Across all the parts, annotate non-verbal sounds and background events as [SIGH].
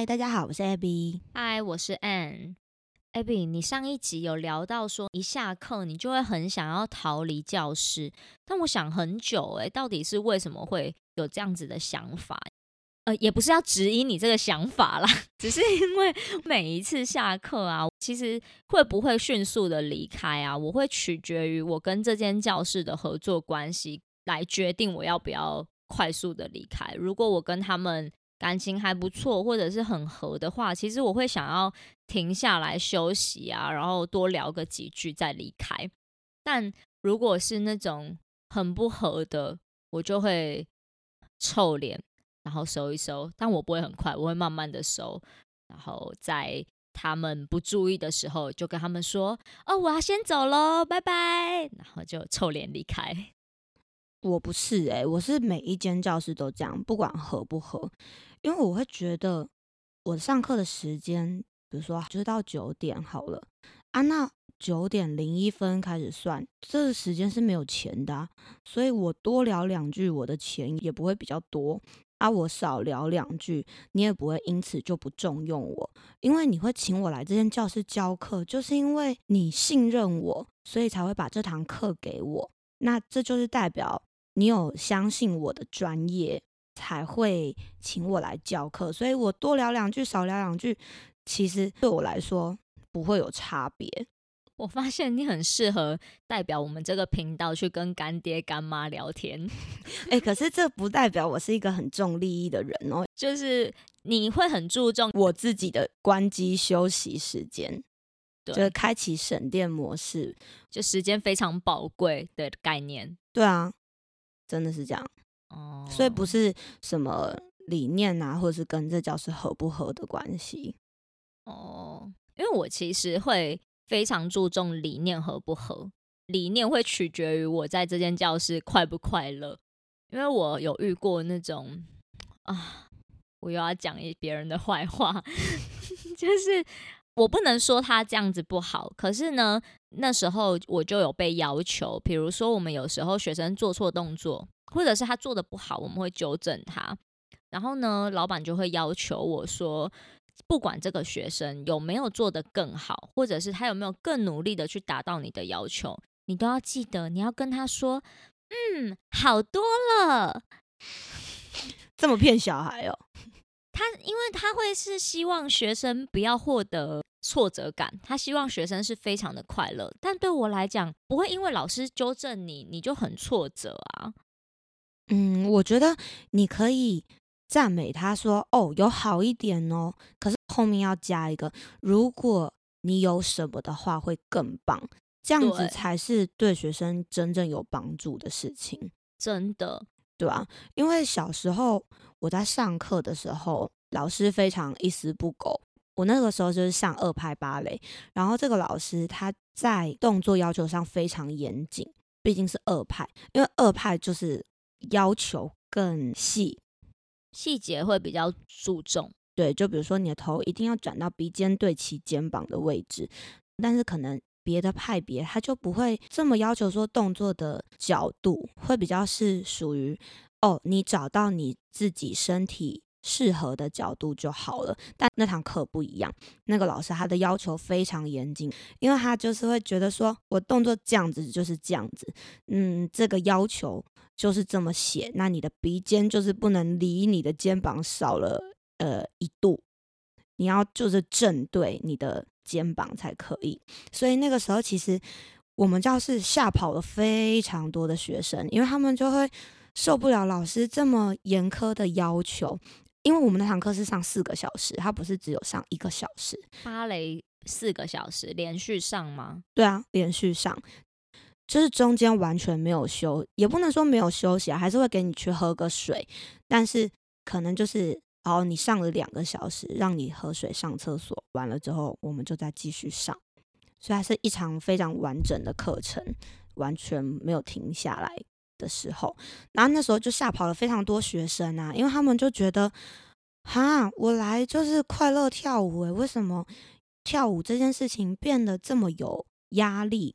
嗨，大家好，我是 Abby。嗨，我是 Ann。Abby，你上一集有聊到说，一下课你就会很想要逃离教室，但我想很久，哎，到底是为什么会有这样子的想法？呃，也不是要质疑你这个想法啦，[LAUGHS] 只是因为每一次下课啊，其实会不会迅速的离开啊，我会取决于我跟这间教室的合作关系来决定我要不要快速的离开。如果我跟他们感情还不错，或者是很合的话，其实我会想要停下来休息啊，然后多聊个几句再离开。但如果是那种很不合的，我就会臭脸。然后收一收，但我不会很快，我会慢慢的收，然后在他们不注意的时候，就跟他们说：“哦，我要先走喽，拜拜。”然后就臭脸离开。我不是诶，我是每一间教室都这样，不管合不合，因为我会觉得我上课的时间，比如说就是到九点好了啊，那九点零一分开始算，这个时间是没有钱的，所以我多聊两句，我的钱也不会比较多。啊，我少聊两句，你也不会因此就不重用我，因为你会请我来这间教室教课，就是因为你信任我，所以才会把这堂课给我。那这就是代表你有相信我的专业，才会请我来教课。所以我多聊两句，少聊两句，其实对我来说不会有差别。我发现你很适合代表我们这个频道去跟干爹干妈聊天，[LAUGHS] 哎，可是这不代表我是一个很重利益的人哦。就是你会很注重我自己的关机休息时间，就是开启省电模式，就时间非常宝贵的概念。对啊，真的是这样哦。所以不是什么理念啊，或者是跟这教室合不合的关系哦。因为我其实会。非常注重理念合不合，理念会取决于我在这间教室快不快乐。因为我有遇过那种啊，我又要讲一别人的坏话，[LAUGHS] 就是我不能说他这样子不好，可是呢，那时候我就有被要求，比如说我们有时候学生做错动作，或者是他做的不好，我们会纠正他，然后呢，老板就会要求我说。不管这个学生有没有做得更好，或者是他有没有更努力的去达到你的要求，你都要记得，你要跟他说：“嗯，好多了。”这么骗小孩哦？他因为他会是希望学生不要获得挫折感，他希望学生是非常的快乐。但对我来讲，不会因为老师纠正你，你就很挫折啊。嗯，我觉得你可以。赞美他说：“哦，有好一点哦。”可是后面要加一个：“如果你有什么的话，会更棒。”这样子才是对学生真正有帮助的事情。真的，对吧？因为小时候我在上课的时候，老师非常一丝不苟。我那个时候就是上二拍芭蕾，然后这个老师他在动作要求上非常严谨，毕竟是二拍，因为二拍就是要求更细。细节会比较注重，对，就比如说你的头一定要转到鼻尖对齐肩膀的位置，但是可能别的派别他就不会这么要求，说动作的角度会比较是属于哦，你找到你自己身体适合的角度就好了。但那堂课不一样，那个老师他的要求非常严谨，因为他就是会觉得说我动作这样子就是这样子，嗯，这个要求。就是这么写，那你的鼻尖就是不能离你的肩膀少了呃一度，你要就是正对你的肩膀才可以。所以那个时候其实我们教室吓跑了非常多的学生，因为他们就会受不了老师这么严苛的要求。因为我们那堂课是上四个小时，它不是只有上一个小时。芭蕾四个小时连续上吗？对啊，连续上。就是中间完全没有休，也不能说没有休息啊，还是会给你去喝个水，但是可能就是哦，你上了两个小时，让你喝水、上厕所，完了之后我们就再继续上，所以还是一场非常完整的课程，完全没有停下来的时候，然后那时候就吓跑了非常多学生啊，因为他们就觉得，哈，我来就是快乐跳舞，诶，为什么跳舞这件事情变得这么有压力？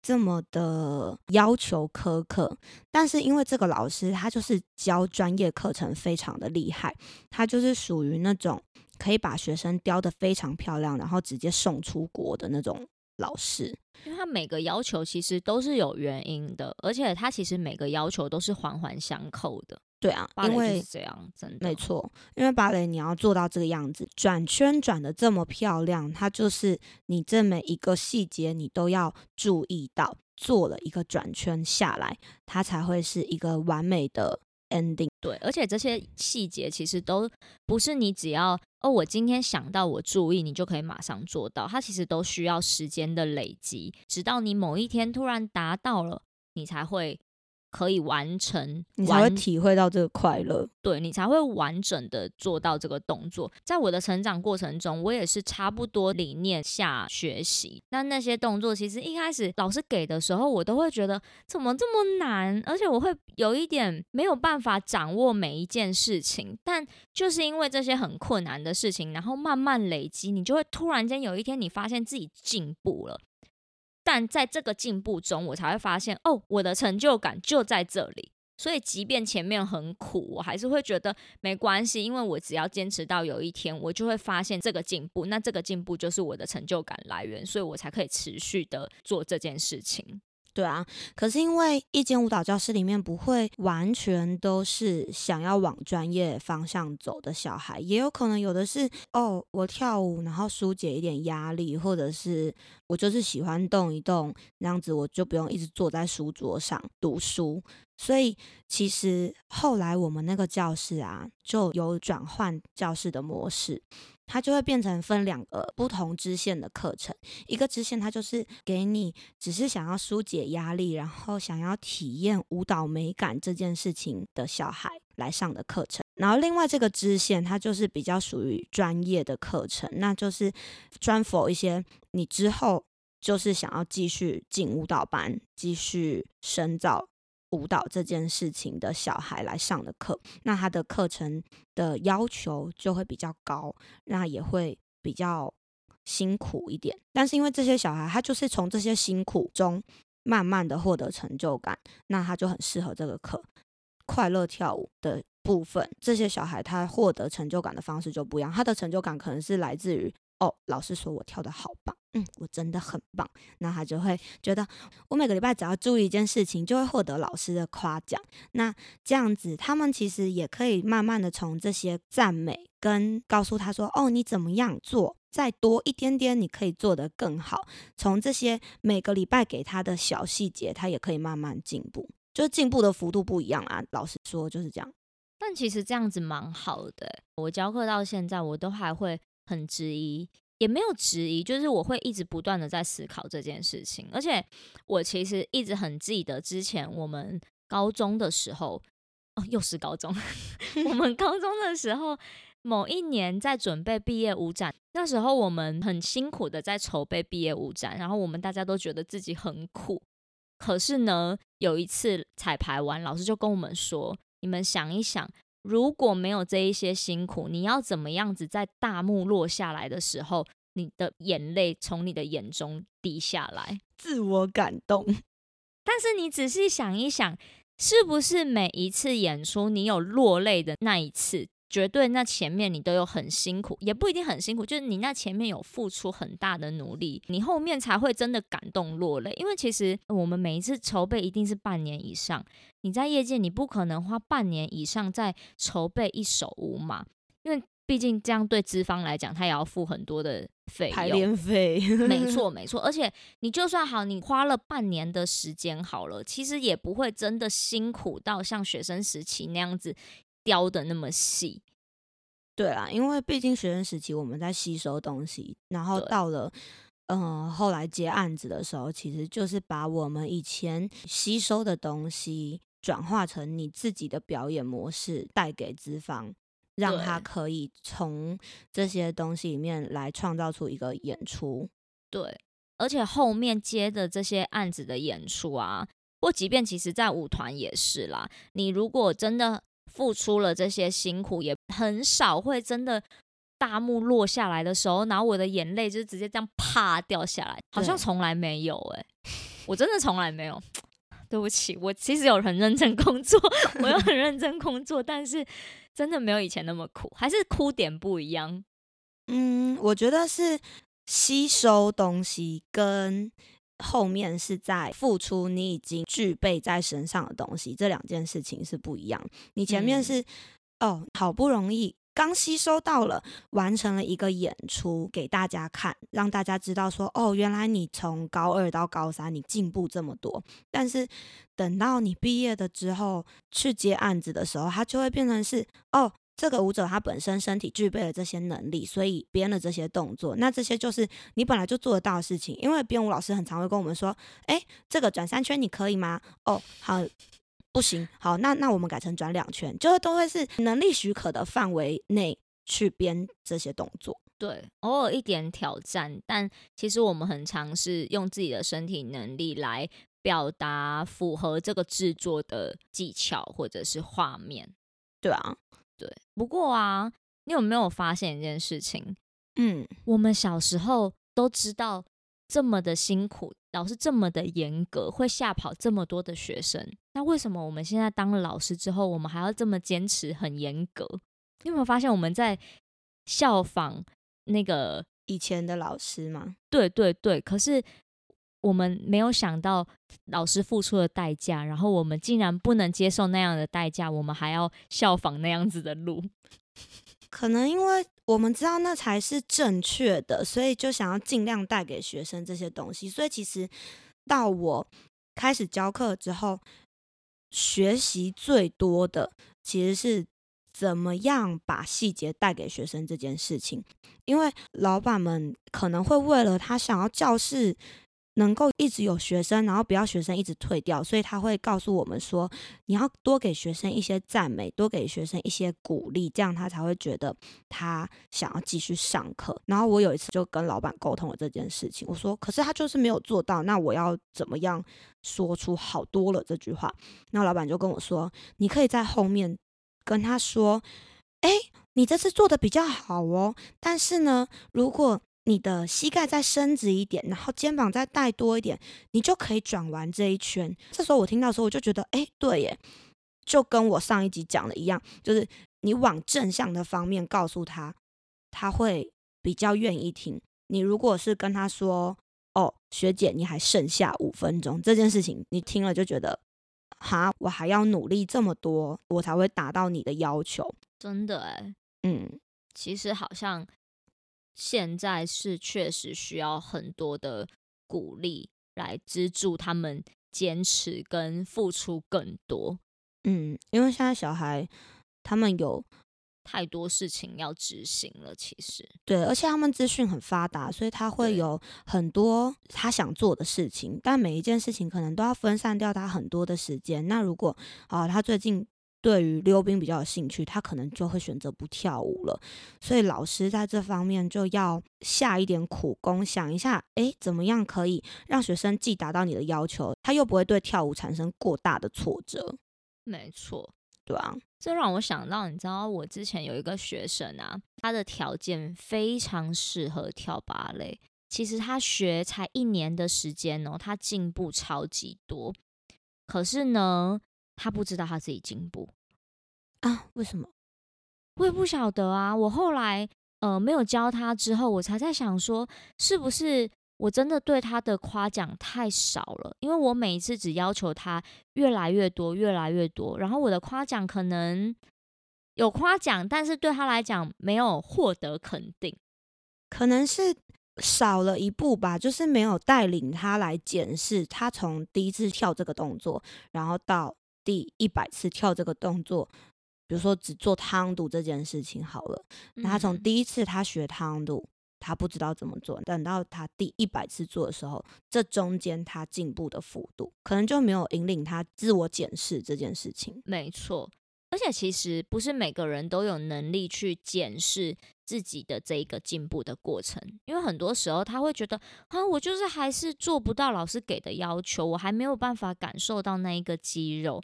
这么的要求苛刻，但是因为这个老师他就是教专业课程非常的厉害，他就是属于那种可以把学生雕得非常漂亮，然后直接送出国的那种老师。因为他每个要求其实都是有原因的，而且他其实每个要求都是环环相扣的。对啊，因为是这样，真的没错，因为芭蕾你要做到这个样子，转圈转的这么漂亮，它就是你这每一个细节你都要注意到，做了一个转圈下来，它才会是一个完美的 ending。对，而且这些细节其实都不是你只要哦，我今天想到我注意，你就可以马上做到，它其实都需要时间的累积，直到你某一天突然达到了，你才会可以完成，你才会完体会到这个快乐。对你才会完整的做到这个动作。在我的成长过程中，我也是差不多理念下学习。那那些动作，其实一开始老师给的时候，我都会觉得怎么这么难，而且我会有一点没有办法掌握每一件事情。但就是因为这些很困难的事情，然后慢慢累积，你就会突然间有一天，你发现自己进步了。但在这个进步中，我才会发现，哦，我的成就感就在这里。所以，即便前面很苦，我还是会觉得没关系，因为我只要坚持到有一天，我就会发现这个进步，那这个进步就是我的成就感来源，所以我才可以持续的做这件事情。对啊，可是因为一间舞蹈教室里面不会完全都是想要往专业方向走的小孩，也有可能有的是哦，我跳舞然后疏解一点压力，或者是我就是喜欢动一动，那样子我就不用一直坐在书桌上读书。所以其实后来我们那个教室啊，就有转换教室的模式。它就会变成分两个不同支线的课程，一个支线它就是给你只是想要疏解压力，然后想要体验舞蹈美感这件事情的小孩来上的课程，然后另外这个支线它就是比较属于专业的课程，那就是专否一些你之后就是想要继续进舞蹈班，继续深造。舞蹈这件事情的小孩来上的课，那他的课程的要求就会比较高，那也会比较辛苦一点。但是因为这些小孩，他就是从这些辛苦中慢慢的获得成就感，那他就很适合这个课。快乐跳舞的部分，这些小孩他获得成就感的方式就不一样，他的成就感可能是来自于。哦，老师说我跳的好棒，嗯，我真的很棒。那他就会觉得，我每个礼拜只要注意一件事情，就会获得老师的夸奖。那这样子，他们其实也可以慢慢的从这些赞美跟告诉他说，哦，你怎么样做，再多一点点，你可以做得更好。从这些每个礼拜给他的小细节，他也可以慢慢进步，就是进步的幅度不一样啊。老师说就是这样。但其实这样子蛮好的，我教课到现在，我都还会。很质疑，也没有质疑，就是我会一直不断的在思考这件事情，而且我其实一直很记得之前我们高中的时候，哦，又是高中，[LAUGHS] 我们高中的时候某一年在准备毕业舞展，那时候我们很辛苦的在筹备毕业舞展，然后我们大家都觉得自己很苦，可是呢，有一次彩排完，老师就跟我们说，你们想一想。如果没有这一些辛苦，你要怎么样子在大幕落下来的时候，你的眼泪从你的眼中滴下来，自我感动。但是你仔细想一想，是不是每一次演出你有落泪的那一次？绝对，那前面你都有很辛苦，也不一定很辛苦，就是你那前面有付出很大的努力，你后面才会真的感动落泪。因为其实我们每一次筹备一定是半年以上，你在业界你不可能花半年以上在筹备一首舞嘛，因为毕竟这样对资方来讲，他也要付很多的费用，排练费。没 [LAUGHS] 错，没错。而且你就算好，你花了半年的时间好了，其实也不会真的辛苦到像学生时期那样子。雕的那么细，对啦，因为毕竟学生时期我们在吸收东西，然后到了嗯后来接案子的时候，其实就是把我们以前吸收的东西转化成你自己的表演模式，带给资方，让他可以从这些东西里面来创造出一个演出。对，而且后面接的这些案子的演出啊，或即便其实在舞团也是啦，你如果真的。付出了这些辛苦，也很少会真的大幕落下来的时候，然后我的眼泪就直接这样啪掉下来，好像从来没有哎，我真的从来没有。[TSK] 对不起，我其实有很认真工作，[LAUGHS] 我有很认真工作，但是真的没有以前那么苦，还是哭点不一样。嗯，我觉得是吸收东西跟后面是在付出你已经具备在身上的东西，这两件事情是不一样。你前面嗯是、哦，好不容易刚吸收到了，完成了一个演出给大家看，让大家知道说哦，原来你从高二到高三你进步这么多。但是等到你毕业的之后去接案子的时候，它就会变成是哦。这个舞者他本身身体具备了这些能力，所以编了这些动作。那这些就是你本来就做得到的事情。因为编舞老师很常会跟我们说：“哎，这个转三圈你可以吗？”哦，好，不行，好，那那我们改成转两圈，就是都会是能力许可的范围内去编这些动作。对，偶尔一点挑战，但其实我们很尝试用自己的身体能力来表达符合这个制作的技巧或者是画面。对啊，对，不过啊，你有没有发现一件事情？嗯，我们小时候都知道这么的辛苦，老师这么的严格，会吓跑这么多的学生。那为什么我们现在当了老师之后，我们还要这么坚持、很严格？你有没有发现我们在效仿那个？以前的老师吗，对对对，可是我们没有想到老师付出的代价，然后我们竟然不能接受那样的代价，我们还要效仿那样子的路。[LAUGHS] 可能因为我们知道那才是正确的，所以就想要尽量带给学生这些东西。所以其实到我开始教课之后，学习最多的其实是怎么样把细节带给学生这件事情。因为老板们可能会为了他想要教室能够一直有学生，然后不要学生一直退掉，所以他会告诉我们说，你要多给学生一些赞美，多给学生一些鼓励，这样他才会觉得他想要继续上课。然后我有一次就跟老板沟通了这件事情，我说，可是他就是没有做到，那我要怎么样说出好多了这句话？那老板就跟我说，你可以在后面跟他说，哎，你这次做的比较好哦，但是呢，如果你的膝盖再伸直一点，然后肩膀再带多一点，你就可以转完这一圈。这时候我听到的时候，我就觉得，哎，对耶，就跟我上一集讲的一样，就是你往正向的方面告诉他，他会比较愿意听。你如果是跟他说，哦，学姐，你还剩下五分钟，这件事情你听了就觉得，哈，我还要努力这么多，我才会达到你的要求。真的哎，嗯，其实好像现在是确实需要很多的鼓励来资助他们坚持跟付出更多。嗯，因为现在小孩他们有太多事情要执行了，其实对，而且他们资讯很发达，所以他会有很多他想做的事情，但每一件事情可能都要分散掉他很多的时间。那如果啊、他最近对于溜冰比较有兴趣，他可能就会选择不跳舞了。所以老师在这方面就要下一点苦功，想一下，诶，怎么样可以让学生既达到你的要求，他又不会对跳舞产生过大的挫折，没错。对啊，这让我想到，你知道我之前有一个学生啊，他的条件非常适合跳芭蕾。其实他学才一年的时间哦，他进步超级多。可是呢，他不知道他自己进步，啊，为什么？我也不晓得啊。我后来呃没有教他之后，我才在想说，是不是我真的对他的夸奖太少了？因为我每一次只要求他越来越多，越来越多，然后我的夸奖可能有夸奖，但是对他来讲没有获得肯定。可能是少了一步吧，就是没有带领他来检视他从第一次跳这个动作，然后到第一百次跳这个动作，比如说只做汤度这件事情好了，那他从嗯第一次他学汤度。他不知道怎么做，等到他第一百次做的时候，这中间他进步的幅度，可能就没有引领他自我检视这件事情。没错，而且其实不是每个人都有能力去检视自己的这一个进步的过程，因为很多时候他会觉得，啊，我就是还是做不到老师给的要求，我还没有办法感受到那一个肌肉，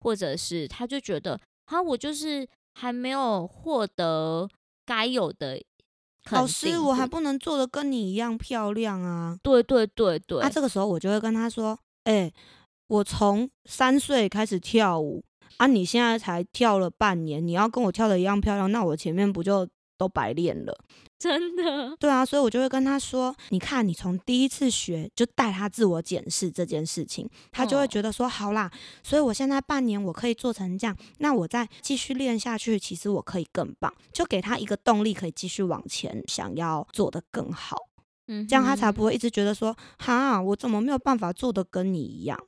或者是他就觉得，啊，我就是还没有获得该有的老师，我还不能做的跟你一样漂亮啊！对对对对，那、这个时候我就会跟他说：“哎、我从三岁开始跳舞啊，你现在才跳了半年，你要跟我跳的一样漂亮，那我前面不就都白练了。[LAUGHS] 真的，对啊，所以我就会跟他说：“你看，你从第一次学就带他自我检视这件事情，他就会哦觉得说，好啦，所以我现在半年我可以做成这样，那我再继续练下去，其实我可以更棒，就给他一个动力，可以继续往前，想要做得更好，嗯，这样他才不会一直觉得说，哈，我怎么没有办法做得跟你一样？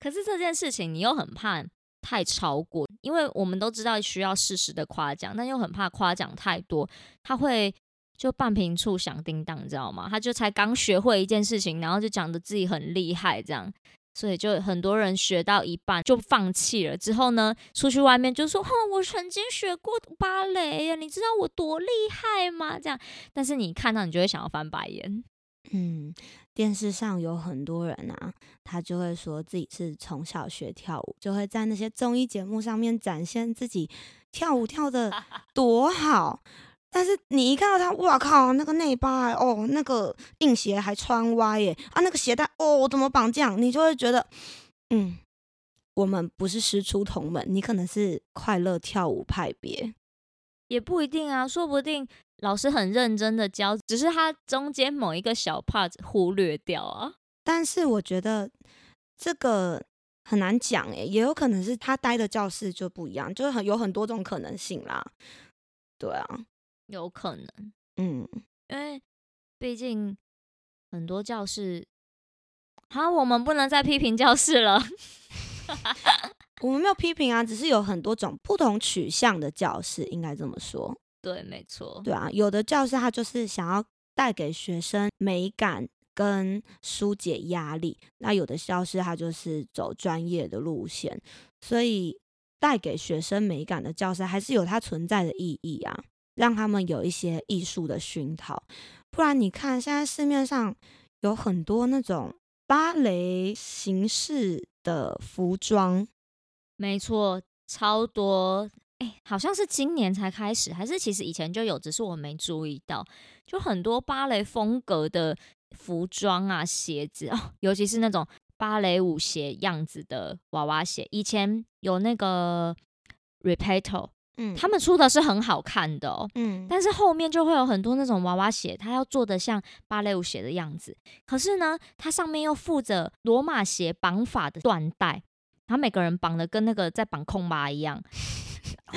可是这件事情你又很怕太超过，因为我们都知道需要适时的夸奖，但又很怕夸奖太多，他会就半瓶醋响叮当，你知道吗？他就才刚学会一件事情，然后就讲的自己很厉害这样。所以就很多人学到一半就放弃了，之后呢，出去外面就说：“哼，我曾经学过芭蕾呀，你知道我多厉害吗？”这样，但是你看到你就会想要翻白眼。嗯，电视上有很多人啊，他就会说自己是从小学跳舞，就会在那些综艺节目上面展现自己跳舞跳的 [LAUGHS] 多好。但是你一看到他，哇靠，那个内八欸哦，那个硬鞋还穿歪耶，啊，那个鞋带哦，我怎么绑这样？你就会觉得，嗯，我们不是师出同门，你可能是快乐跳舞派别。也不一定啊，说不定老师很认真的教，只是他中间某一个小 part 忽略掉啊。但是我觉得这个很难讲诶，也有可能是他待的教室就不一样，就是很有很多种可能性啦。对啊，有可能，嗯，因为毕竟很多教室，好，我们不能再批评教室了。[LAUGHS] 我们没有批评啊，只是有很多种不同取向的教室，应该这么说。对，没错，对啊，有的教师他就是想要带给学生美感跟疏解压力，那有的教师他就是走专业的路线，所以带给学生美感的教师还是有它存在的意义啊，让他们有一些艺术的熏陶。不然你看现在市面上有很多那种芭蕾形式的服装，没错，超多。哎，好像是今年才开始，还是其实以前就有，只是我没注意到。就很多芭蕾风格的服装啊、鞋子哦，尤其是那种芭蕾舞鞋样子的娃娃鞋。以前有那个 Repeto，嗯，他们出的是很好看的哦，嗯，但是后面就会有很多那种娃娃鞋，它要做的像芭蕾舞鞋的样子，可是呢，它上面又附着罗马鞋绑法的缎带，然后每个人绑的跟那个在绑空巴一样，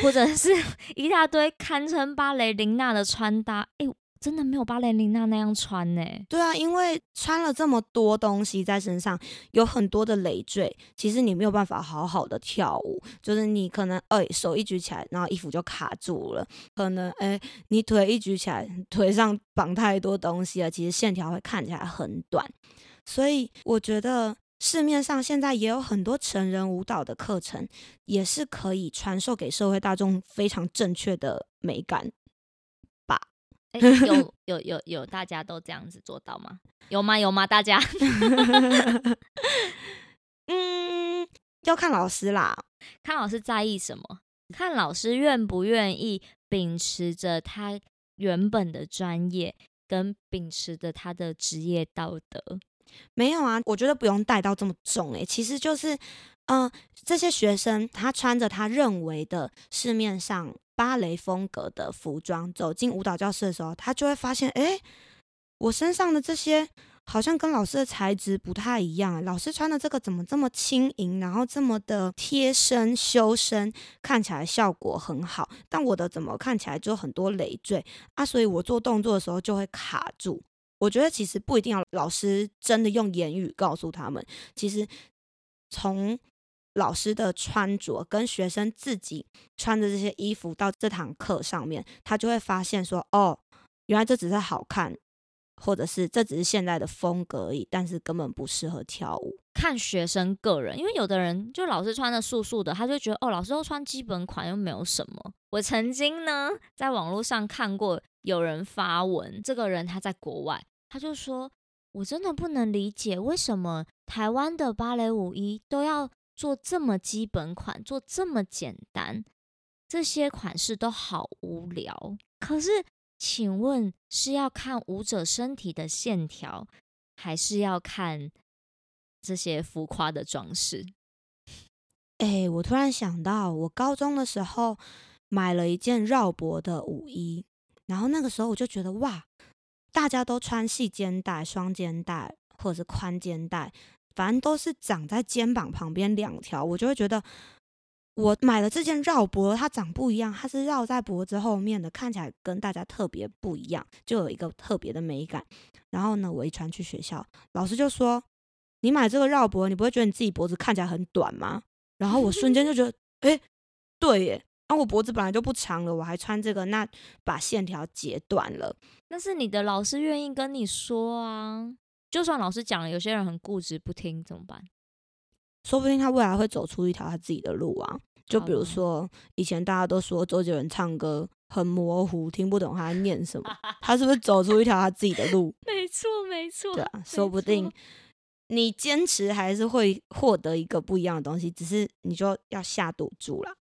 或者是 [LAUGHS] 一大堆堪称芭蕾琳娜的穿搭，哎、真的没有芭蕾琳娜那样穿呢、对啊，因为穿了这么多东西在身上，有很多的累赘，其实你没有办法好好的跳舞。就是你可能哎、手一举起来，然后衣服就卡住了；可能哎、你腿一举起来，腿上绑太多东西了，其实线条会看起来很短。所以我觉得市面上现在也有很多成人舞蹈的课程，也是可以传授给社会大众非常正确的美感。哎、有有有有，大家都这样子做到吗？有吗？有吗？大家 [LAUGHS] 嗯，要看老师啦。看老师在意什么？看老师愿不愿意秉持着他原本的专业，跟秉持着他的职业道德。没有啊，我觉得不用带到这么重诶、其实就是，嗯、这些学生他穿着他认为的市面上芭蕾风格的服装走进舞蹈教室的时候，他就会发现，诶，我身上的这些好像跟老师的材质不太一样，老师穿的这个怎么这么轻盈，然后这么的贴身修身，看起来效果很好，但我的怎么看起来就很多累赘啊，所以我做动作的时候就会卡住。我觉得其实不一定要老师真的用言语告诉他们，其实从老师的穿着跟学生自己穿的这些衣服到这堂课上面，他就会发现说，哦，原来这只是好看，或者是这只是现在的风格而已，但是根本不适合跳舞。看学生个人，因为有的人就老师穿的素素的，他就觉得哦，老师都穿基本款又没有什么。我曾经呢在网络上看过有人发文，这个人他在国外，他就说我真的不能理解为什么台湾的芭蕾舞衣都要做这么基本款，做这么简单，这些款式都好无聊。可是，请问是要看舞者身体的线条，还是要看这些浮夸的装饰？哎，我突然想到，我高中的时候买了一件绕脖的舞衣，然后那个时候我就觉得哇，大家都穿细肩带、双肩带或者是宽肩带，反正都是长在肩膀旁边两条，我就会觉得。我买了这件绕脖，它长不一样，它是绕在脖子后面的，看起来跟大家特别不一样，就有一个特别的美感。然后呢，我一穿去学校，老师就说：“你买这个绕脖，你不会觉得你自己脖子看起来很短吗？”然后我瞬间就觉得，哎，对耶，啊，我脖子本来就不长了，我还穿这个，那把线条截断了。那是你的老师愿意跟你说啊，就算老师讲了，有些人很固执不听，怎么办？说不定他未来会走出一条他自己的路啊！就比如说，以前大家都说周杰伦唱歌很模糊，听不懂他在念什么，[LAUGHS] 他是不是走出一条他自己的路？没错，没错。对啊，说不定你坚持还是会获得一个不一样的东西，只是你就要下赌注了。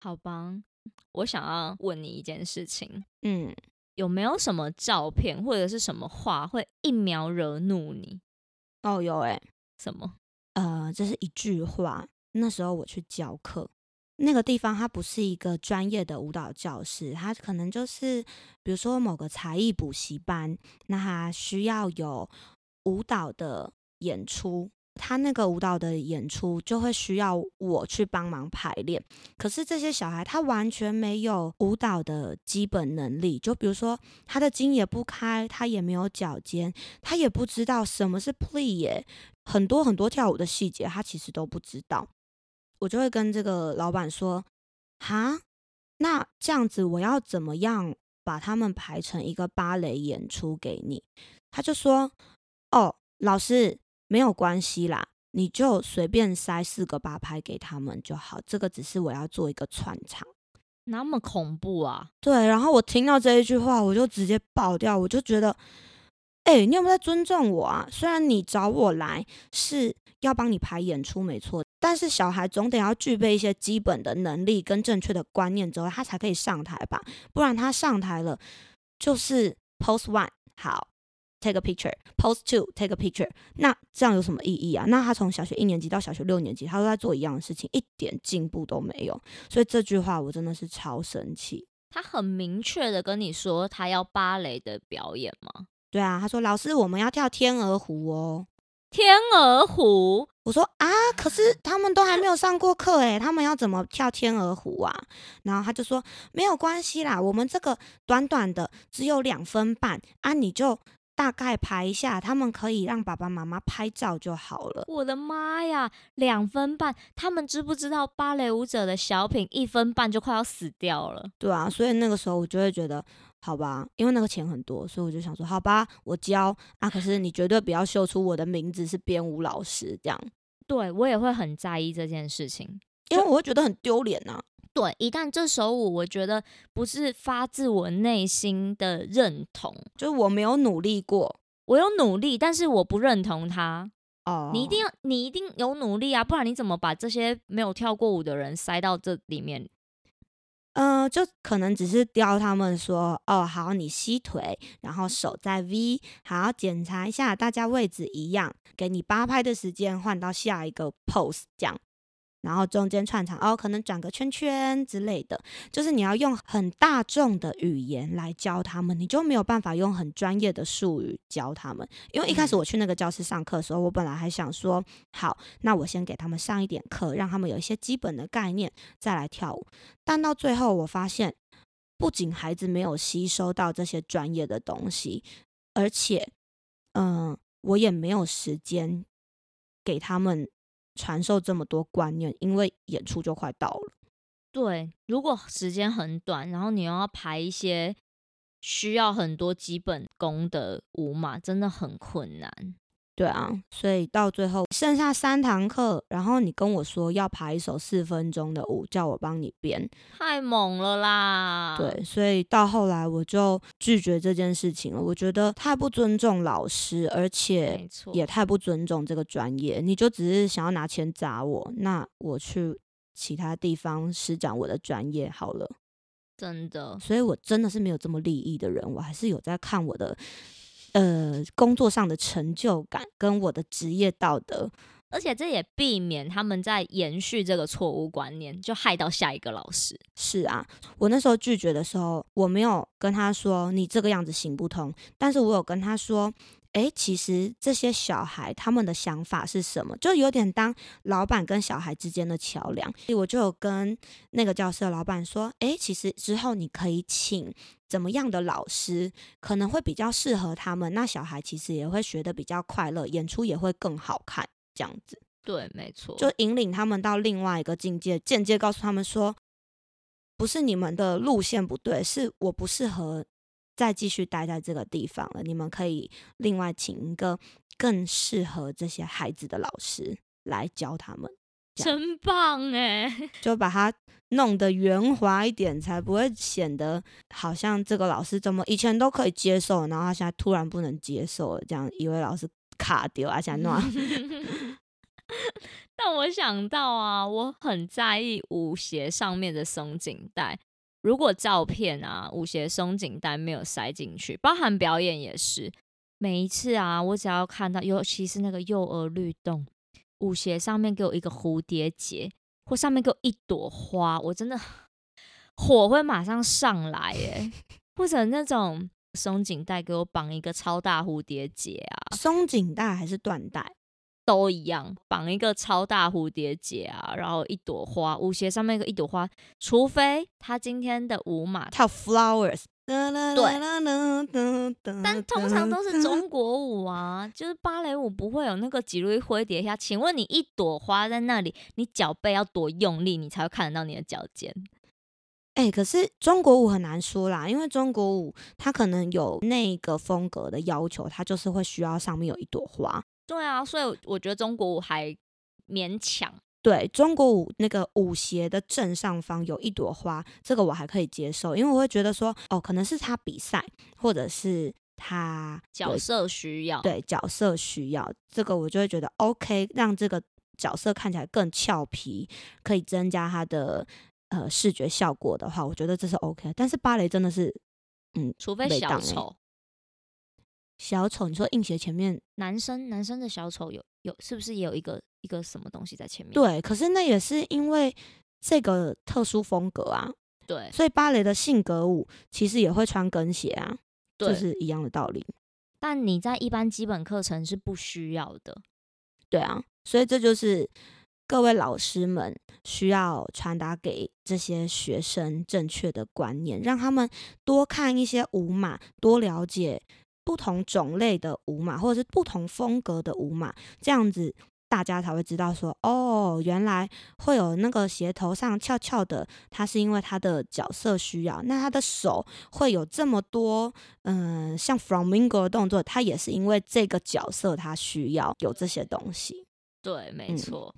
好吧，我想要问你一件事情，嗯，有没有什么照片或者是什么话会一秒惹怒你？哦，有哎，什么？呃，这是一句话。那时候我去教课，那个地方它不是一个专业的舞蹈教室，它可能就是比如说某个才艺补习班，那它需要有舞蹈的演出。他那个舞蹈的演出就会需要我去帮忙排练，可是这些小孩他完全没有舞蹈的基本能力，就比如说他的筋也不开，他也没有脚尖，他也不知道什么是 plie，很多很多跳舞的细节他其实都不知道。我就会跟这个老板说：“哈，那这样子我要怎么样把他们排成一个芭蕾演出给你？”他就说：“哦，老师。”没有关系啦，你就随便塞四个八拍给他们就好。这个只是我要做一个串场，那么恐怖啊？对。然后我听到这一句话，我就直接爆掉。我就觉得，哎，你有没有在尊重我啊？虽然你找我来是要帮你排演出，没错，但是小孩总得要具备一些基本的能力跟正确的观念之后，他才可以上台吧？不然他上台了就是 post one 好。Take a picture, post two. Take a picture. 那这样有什么意义啊？那他从小学一年级到小学六年级，他都在做一样的事情，一点进步都没有。所以这句话我真的是超生气。他很明确的跟你说，他要芭蕾的表演吗？对啊，他说老师，我们要跳天鹅湖哦。天鹅湖？我说啊，可是他们都还没有上过课诶，他们要怎么跳天鹅湖啊？然后他就说没有关系啦，我们这个短短的只有两分半啊，你就。大概拍一下，他们可以让爸爸妈妈拍照就好了。我的妈呀，两分半！他们知不知道芭蕾舞者的小品一分半就快要死掉了？对啊，所以那个时候我就会觉得，好吧，因为那个钱很多，所以我就想说，好吧，我教啊。可是你绝对不要秀出我的名字是编舞老师这样。对我也会很在意这件事情，因为我会觉得很丢脸呐。对，一旦这首舞，我觉得不是发自我内心的认同，就是我没有努力过，我有努力，但是我不认同它。哦，你一定要，你一定有努力啊，不然你怎么把这些没有跳过舞的人塞到这里面？嗯，就可能只是教他们说，哦，好，你吸腿，然后手在 V，好，检查一下大家位置一样，给你八拍的时间换到下一个 pose，这样。然后中间串场哦，可能转个圈圈之类的，就是你要用很大众的语言来教他们，你就没有办法用很专业的术语教他们。因为一开始我去那个教室上课的时候，我本来还想说，好，那我先给他们上一点课，让他们有一些基本的概念，再来跳舞。但到最后我发现，不仅孩子没有吸收到这些专业的东西，而且，嗯，我也没有时间给他们。传授这么多观念，因为演出就快到了。对，如果时间很短，然后你又要排一些需要很多基本功的舞码，真的很困难。对啊，所以到最后剩下三堂课，然后你跟我说要排一首四分钟的舞，叫我帮你编，太猛了啦！对，所以到后来我就拒绝这件事情了。我觉得太不尊重老师，而且也太不尊重这个专业。你就只是想要拿钱砸我，那我去其他地方施展我的专业好了。真的，所以我真的是没有这么利益的人，我还是有在看我的。呃，工作上的成就感跟我的职业道德，而且这也避免他们在延续这个错误观念，就害到下一个老师。是啊，我那时候拒绝的时候，我没有跟他说你这个样子行不通，但是我有跟他说。哎，其实这些小孩他们的想法是什么？就有点当老板跟小孩之间的桥梁。所以我就有跟那个教室的老板说，哎，其实之后你可以请怎么样的老师，可能会比较适合他们。那小孩其实也会学得比较快乐，演出也会更好看。这样子，对，没错，就引领他们到另外一个境界，间接告诉他们说，不是你们的路线不对，是我不适合。再继续待在这个地方了，你们可以另外请一个更适合这些孩子的老师来教他们，真棒哎！[LAUGHS] 就把它弄得圆滑一点，才不会显得好像这个老师怎么以前都可以接受，然后他现在突然不能接受了，这样以为老师卡掉啊，想弄。[LAUGHS] 但我想到啊，我很在意舞鞋上面的松紧带。如果照片啊，舞鞋松紧带没有塞进去，包含表演也是。每一次啊，我只要看到，尤其是那个幼儿律动舞鞋上面给我一个蝴蝶结，或上面给我一朵花，我真的火会马上上来耶。[LAUGHS] 或者那种松紧带给我绑一个超大蝴蝶结啊，松紧带还是缎带？都一样，绑一个超大蝴蝶结啊，然后一朵花，舞鞋上面一个一朵花，除非他今天的舞马跳 flowers，对，但通常都是中国舞啊，就是芭蕾舞不会有那个几缕灰蝶下。请问你一朵花在那里，你脚背要多用力，你才会看得到你的脚尖？哎，可是中国舞很难说啦，因为中国舞它可能有那个风格的要求，它就是会需要上面有一朵花。对啊，所以我觉得中国舞还勉强。对中国舞那个舞鞋的正上方有一朵花，这个我还可以接受，因为我会觉得说，哦，可能是他比赛，或者是他角色需要，对角色需要，这个我就会觉得 OK，让这个角色看起来更俏皮，可以增加他的呃视觉效果的话，我觉得这是 OK。但是芭蕾真的是，嗯，除非小丑。小丑，你说硬鞋前面男生男生的小丑有有是不是也有一个一个什么东西在前面？对，可是那也是因为这个特殊风格啊。对，所以芭蕾的性格舞其实也会穿跟鞋啊，就是一样的道理。但你在一般基本课程是不需要的。对啊，所以这就是各位老师们需要传达给这些学生正确的观念，让他们多看一些舞码，多了解。不同种类的舞码，或者是不同风格的舞码，这样子大家才会知道说，哦，原来会有那个鞋头上翘翘的，它是因为它的角色需要。那他的手会有这么多，嗯，像 flamingo 的动作，它也是因为这个角色他需要有这些东西。对，没错，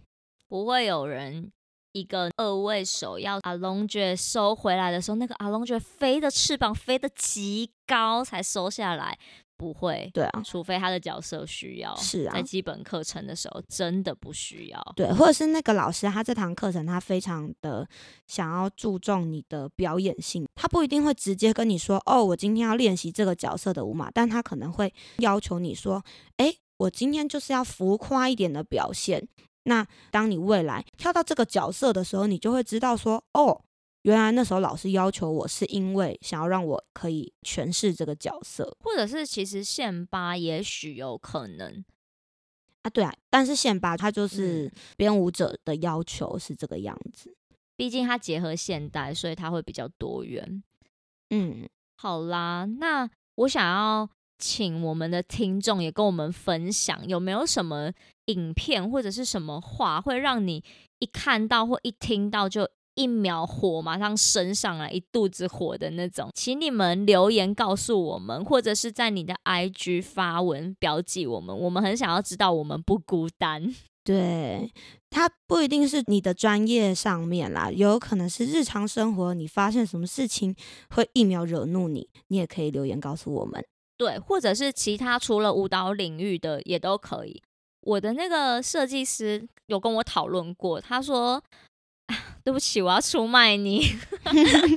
不会有人一个二位手要阿龙爵收回来的时候，那个阿龙爵飞的翅膀飞得极高才收下来。不会，对啊，除非他的角色需要，是啊，在基本课程的时候真的不需要，对，或者是那个老师他这堂课程他非常的想要注重你的表演性，他不一定会直接跟你说，哦，我今天要练习这个角色的舞码，但他可能会要求你说，哎，我今天就是要浮夸一点的表现，那当你未来跳到这个角色的时候，你就会知道说，哦。原来那时候老师要求我是因为想要让我可以诠释这个角色，或者是其实现八也许有可能啊，对啊，但是现八它就是编舞者的要求是这个样子，毕竟它结合现代，所以它会比较多元。嗯，好啦，那我想要请我们的听众也跟我们分享，有没有什么影片或者是什么话会让你一看到或一听到就。一秒火马上升上来，一肚子火的那种，请你们留言告诉我们，或者是在你的 IG 发文标记我们，我们很想要知道我们不孤单。对，它不一定是你的专业上面啦，有可能是日常生活，你发现什么事情会一秒惹怒你，你也可以留言告诉我们。对，或者是其他除了舞蹈领域的也都可以。我的那个设计师有跟我讨论过，他说。对不起，我要出卖你。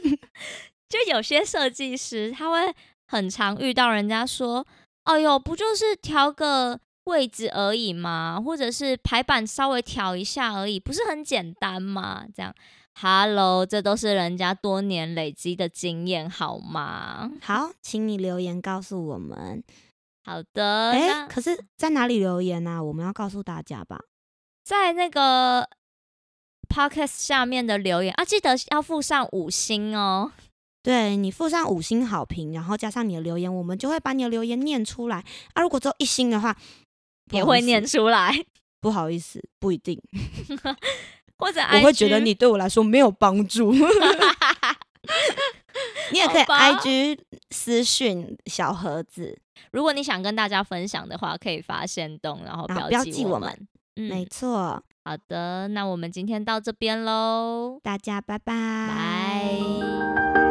[LAUGHS] 就有些设计师，他会很常遇到人家说：“哎呦，不就是调个位置而已嘛，或者是排版稍微调一下而已，不是很简单嘛？这样，Hello，这都是人家多年累积的经验，好吗？好，请你留言告诉我们。好的，哎，可是在哪里留言呢？我们要告诉大家吧，在那个 podcast 下面的留言啊，记得要附上五星哦。对你附上五星好评，然后加上你的留言，我们就会把你的留言念出来。啊，如果只有一星的话，也会念出来。不好意思，不一定。[LAUGHS] 或者我会觉得你对我来说没有帮助。[LAUGHS] 你也可以 IG 私讯小盒子。如果你想跟大家分享的话，可以发现动，然后标记我们。没错。好的，那我们今天到这边喽，大家拜拜。拜。